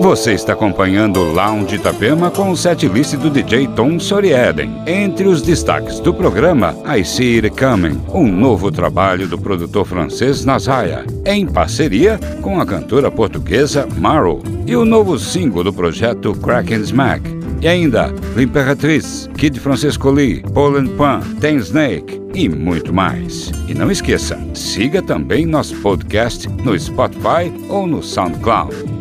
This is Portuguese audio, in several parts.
Você está acompanhando o Lounge Itapema com o setlist do DJ Tom Sorieden. Entre os destaques do programa, I See It Coming, um novo trabalho do produtor francês Nasraya, em parceria com a cantora portuguesa Maro, e o novo single do projeto Crack and Smack. E ainda, L'Imperatriz, Kid Francisco Lee, Poland Pan, Ten Snake e muito mais. E não esqueça, siga também nosso podcast no Spotify ou no SoundCloud.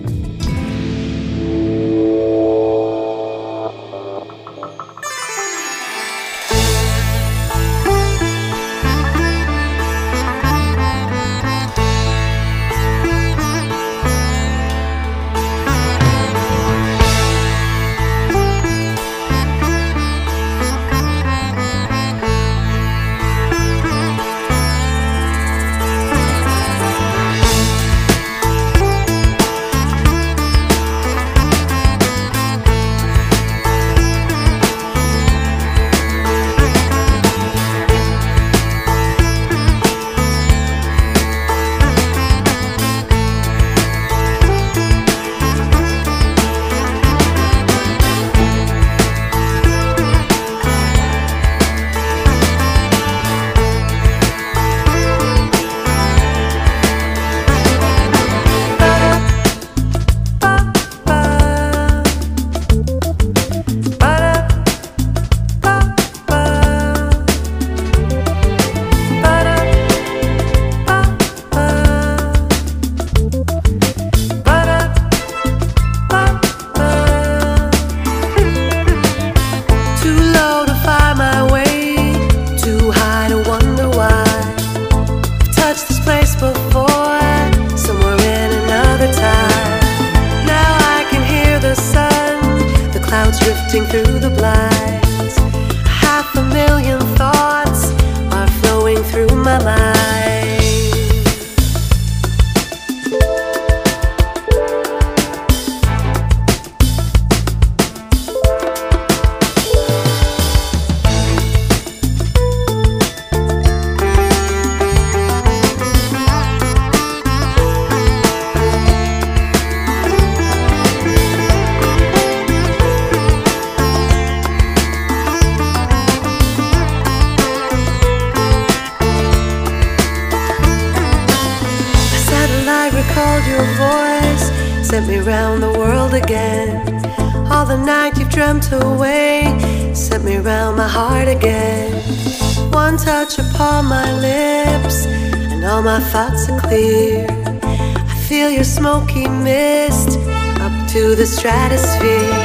stratosphere.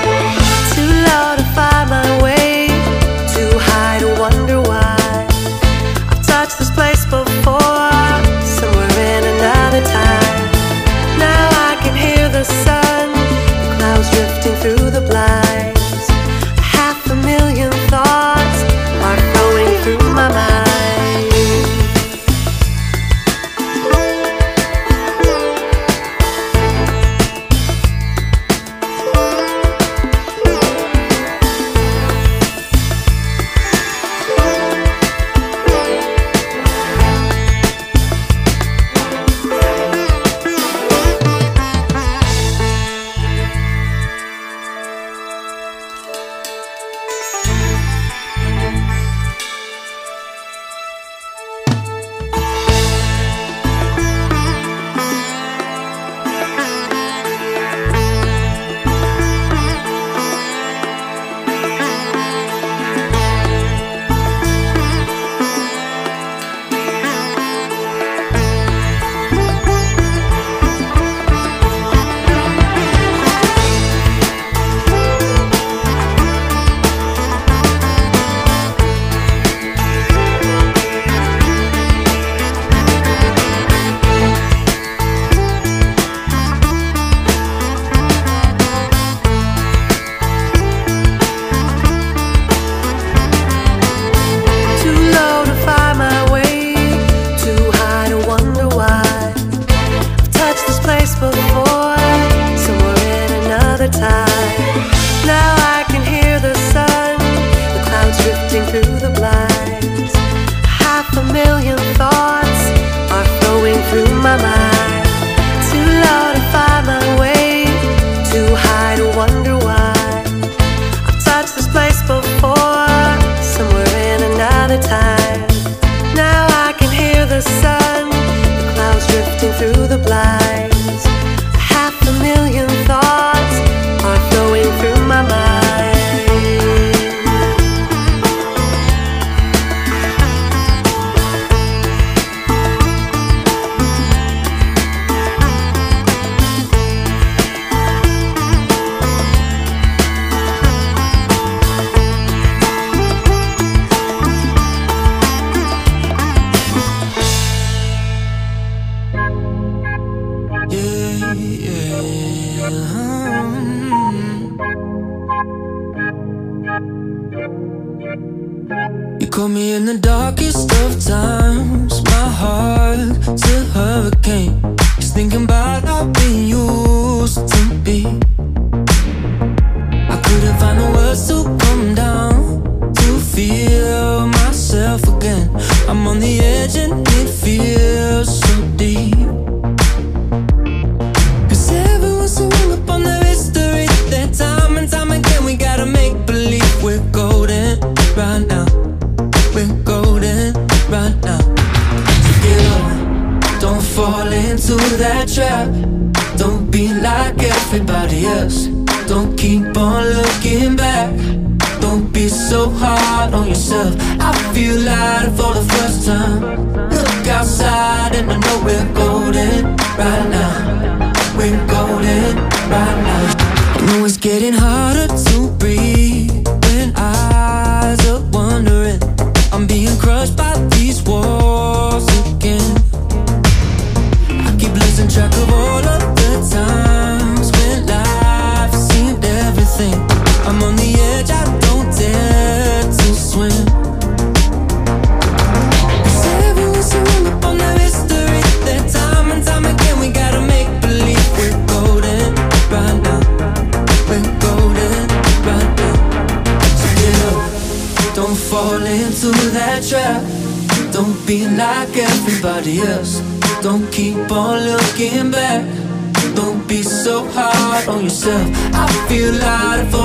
lot of fun.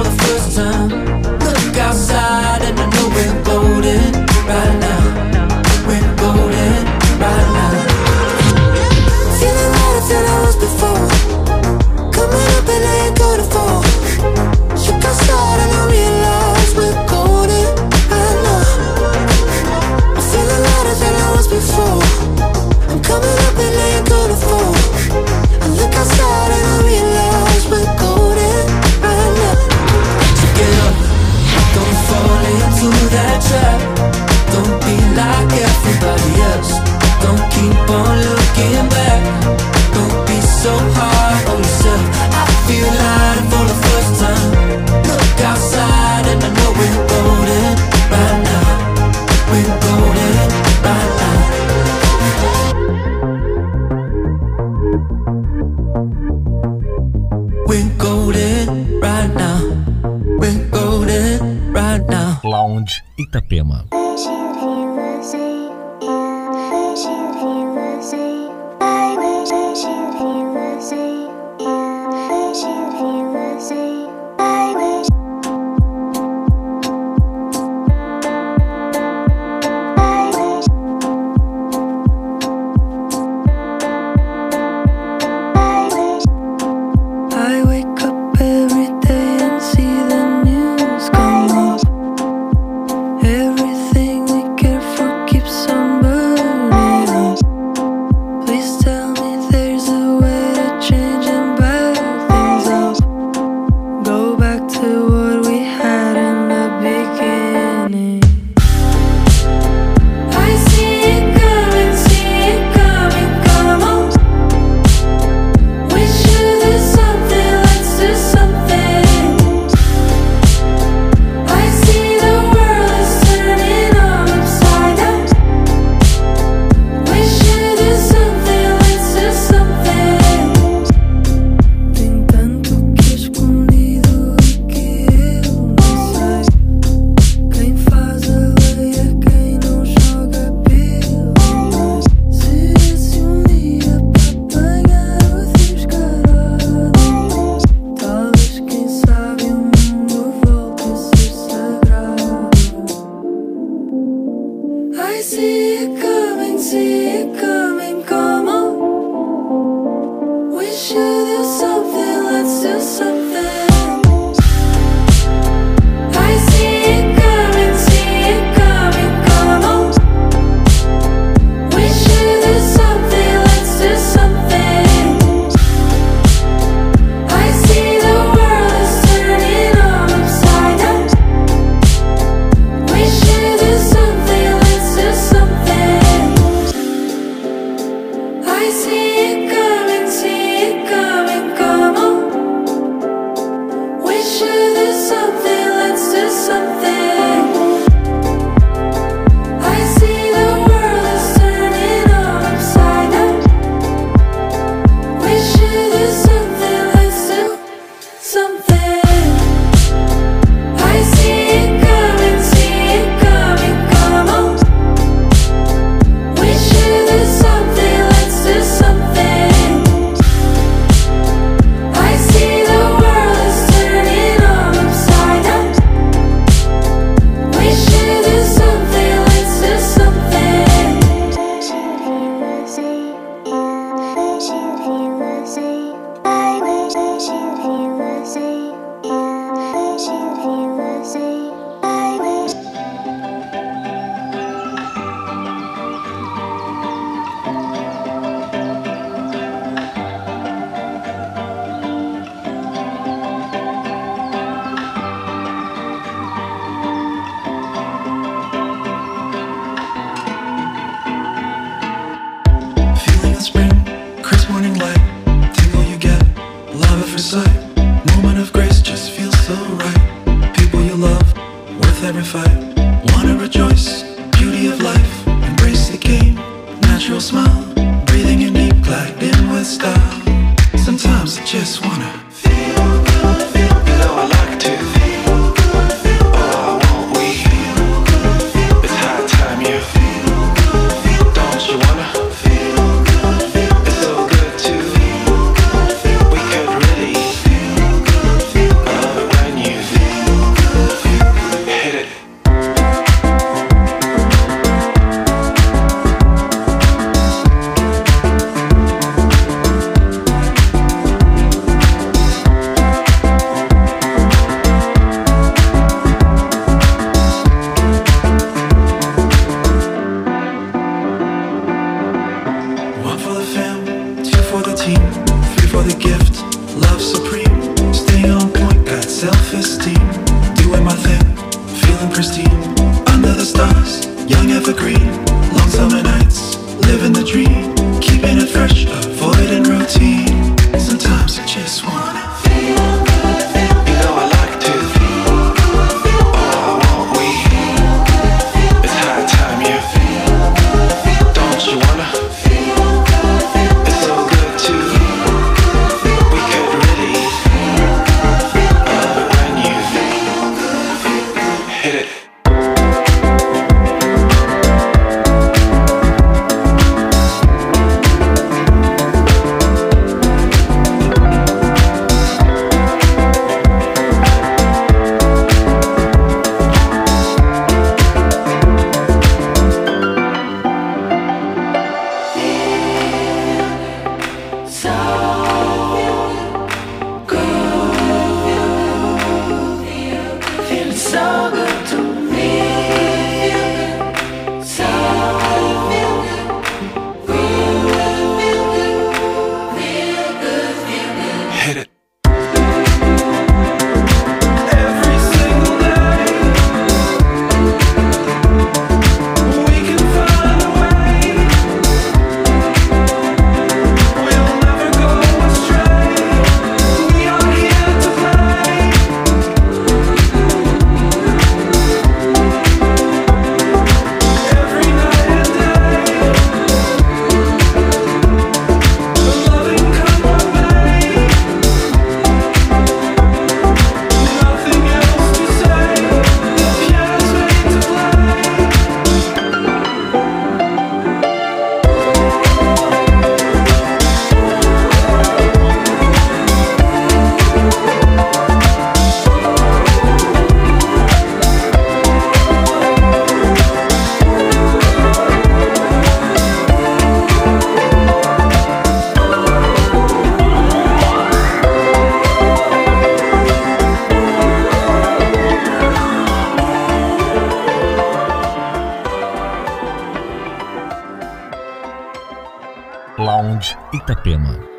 Itapema.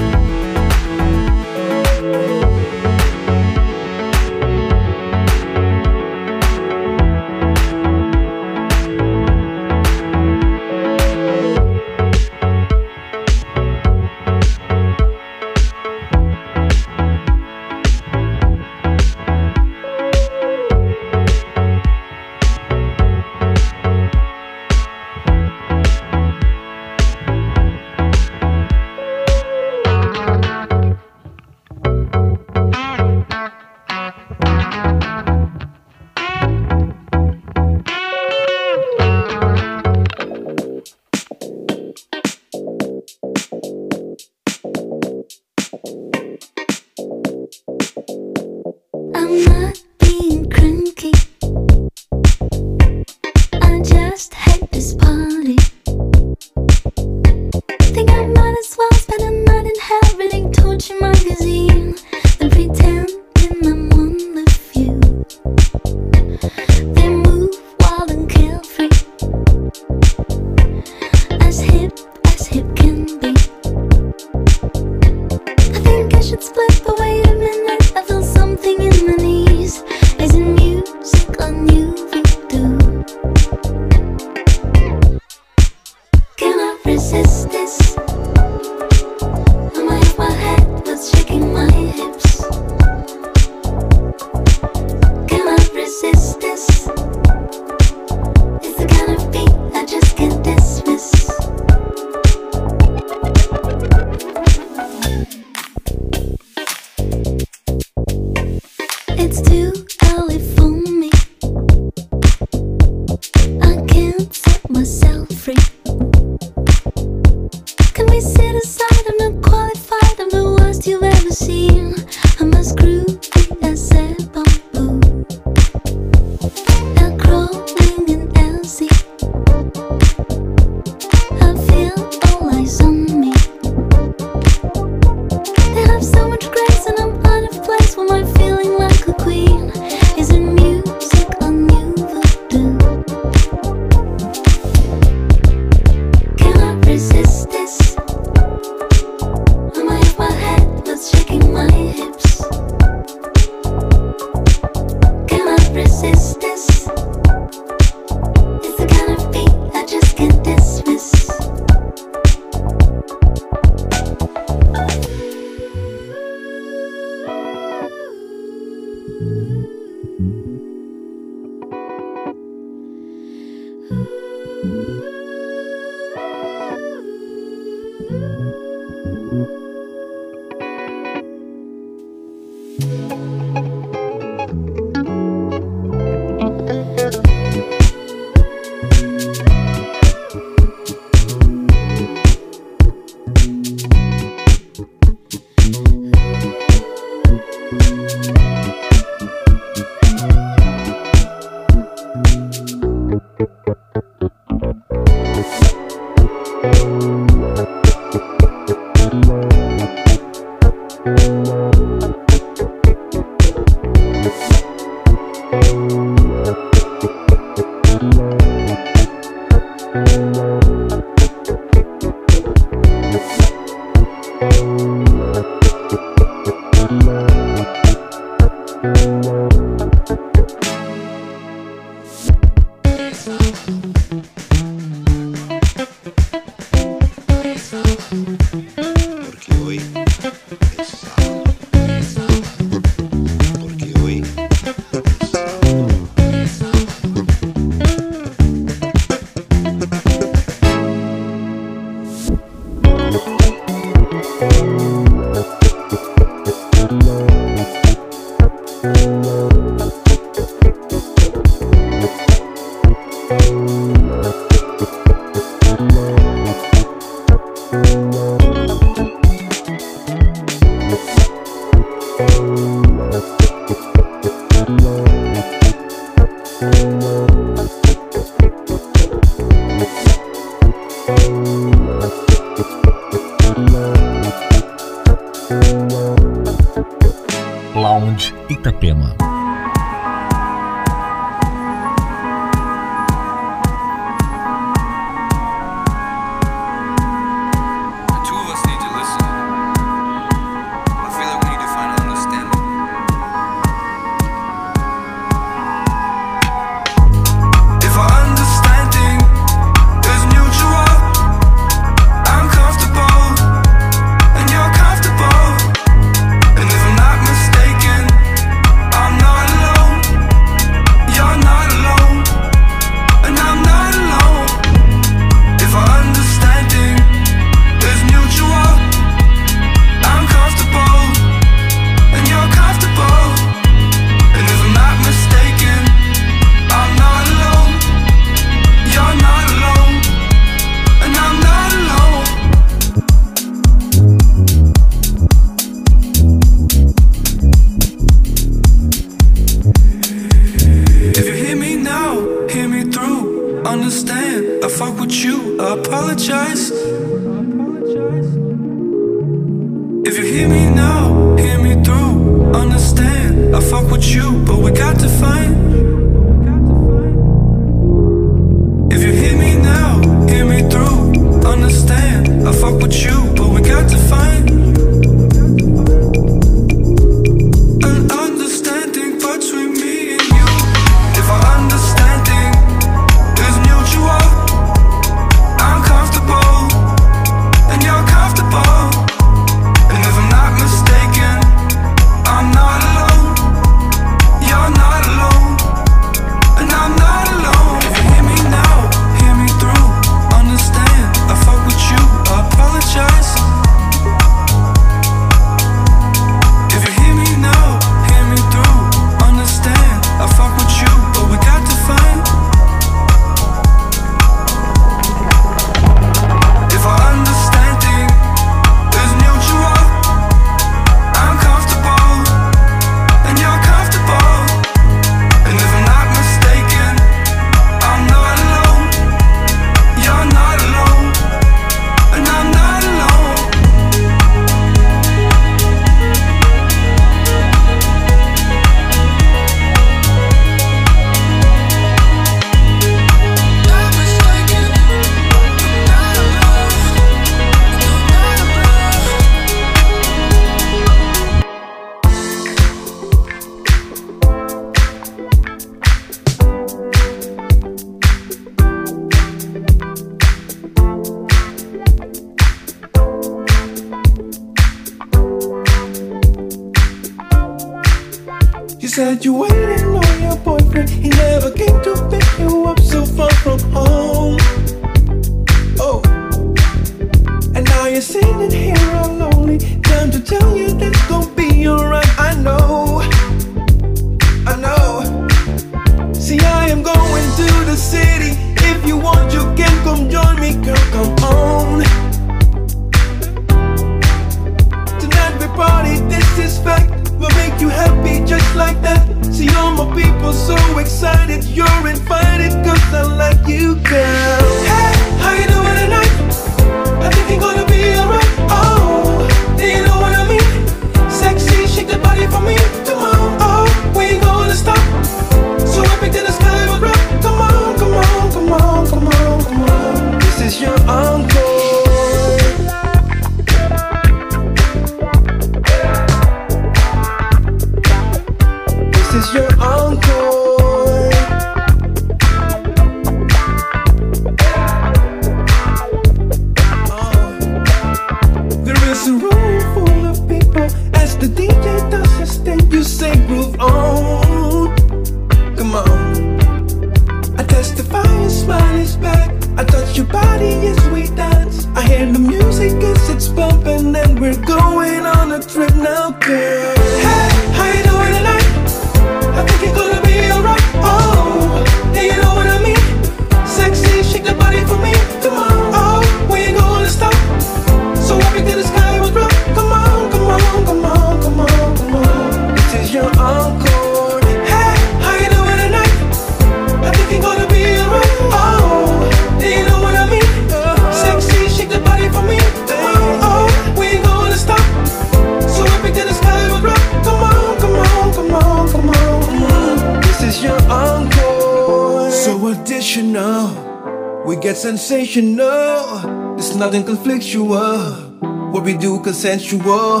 consensual.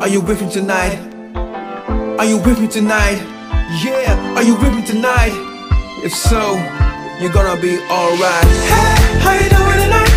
Are you with me tonight? Are you with me tonight? Yeah, are you with me tonight? If so, you're gonna be alright. Hey, how you doing tonight?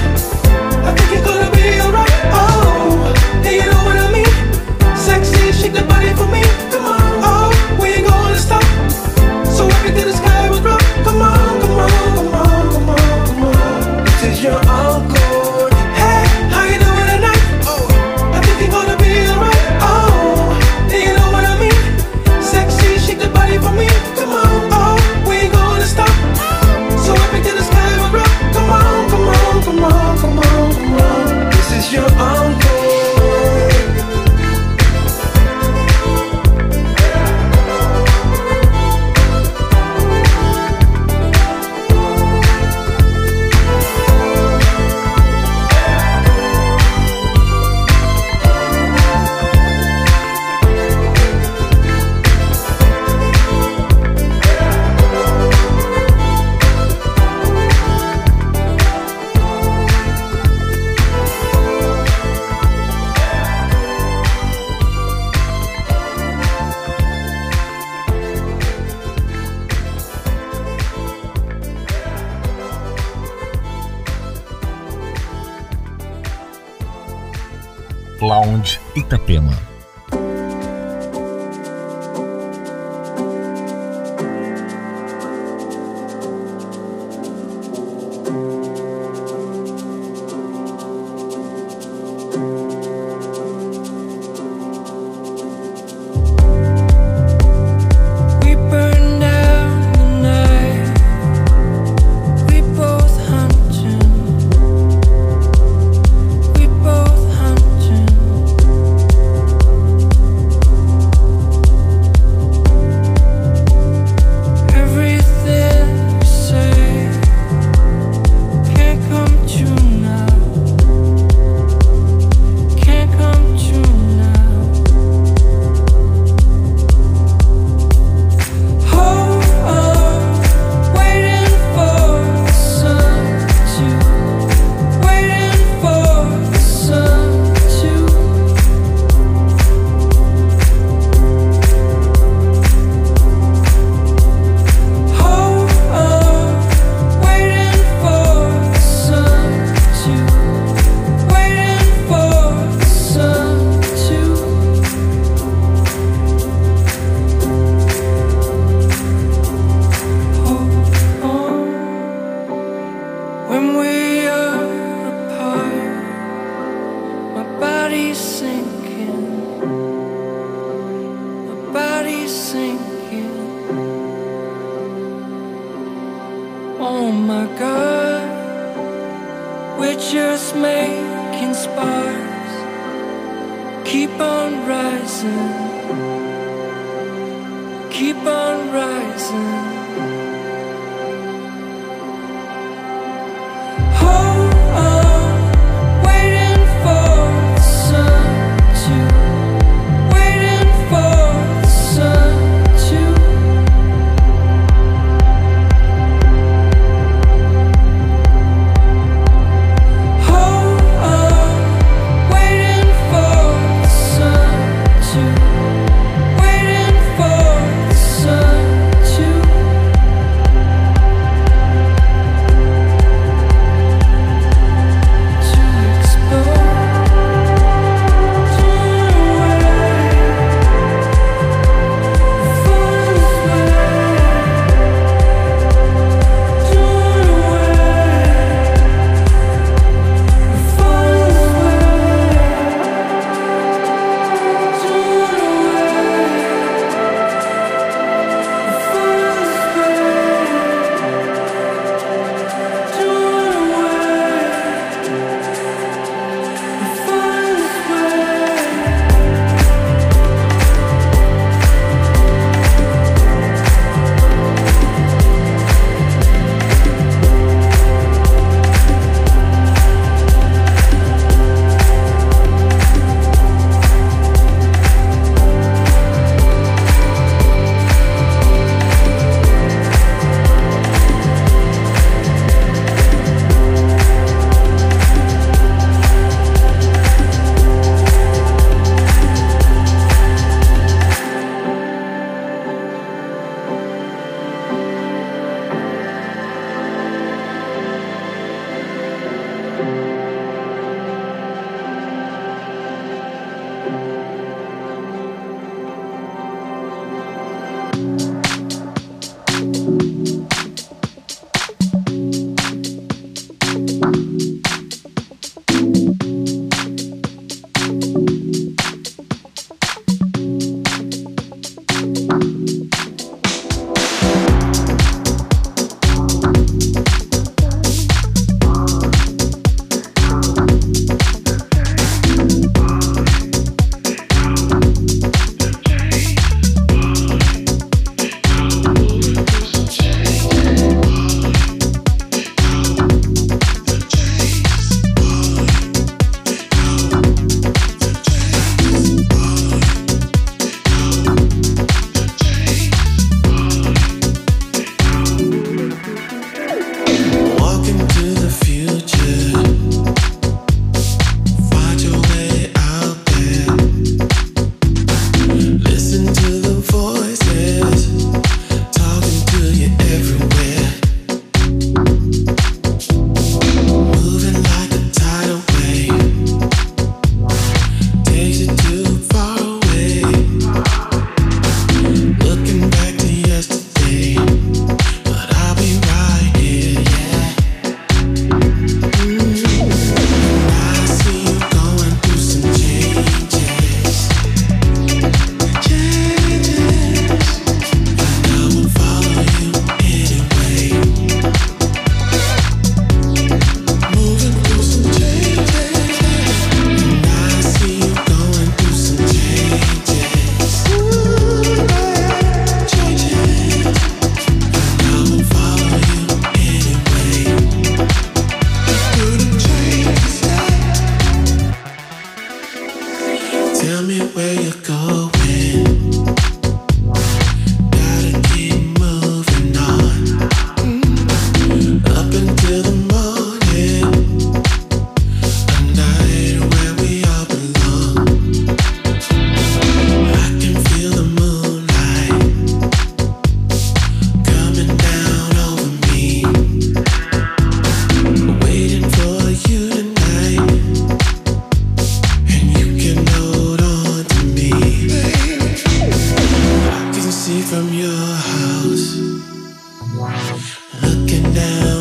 looking down.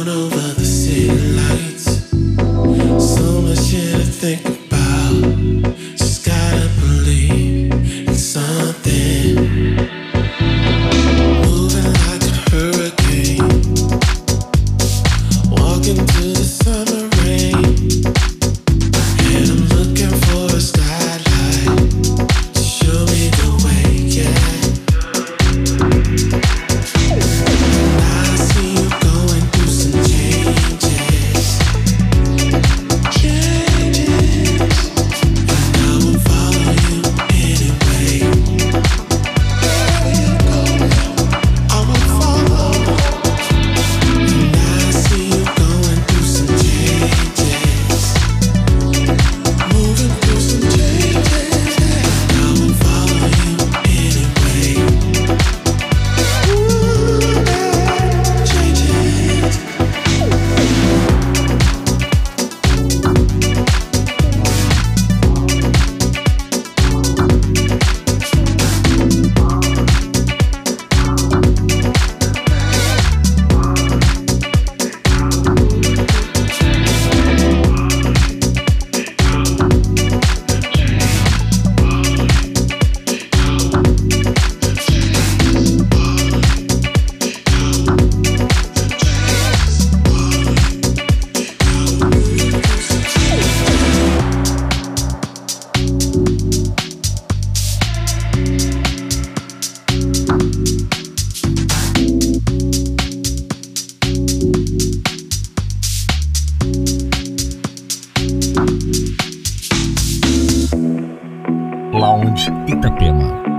Lounge Itapema.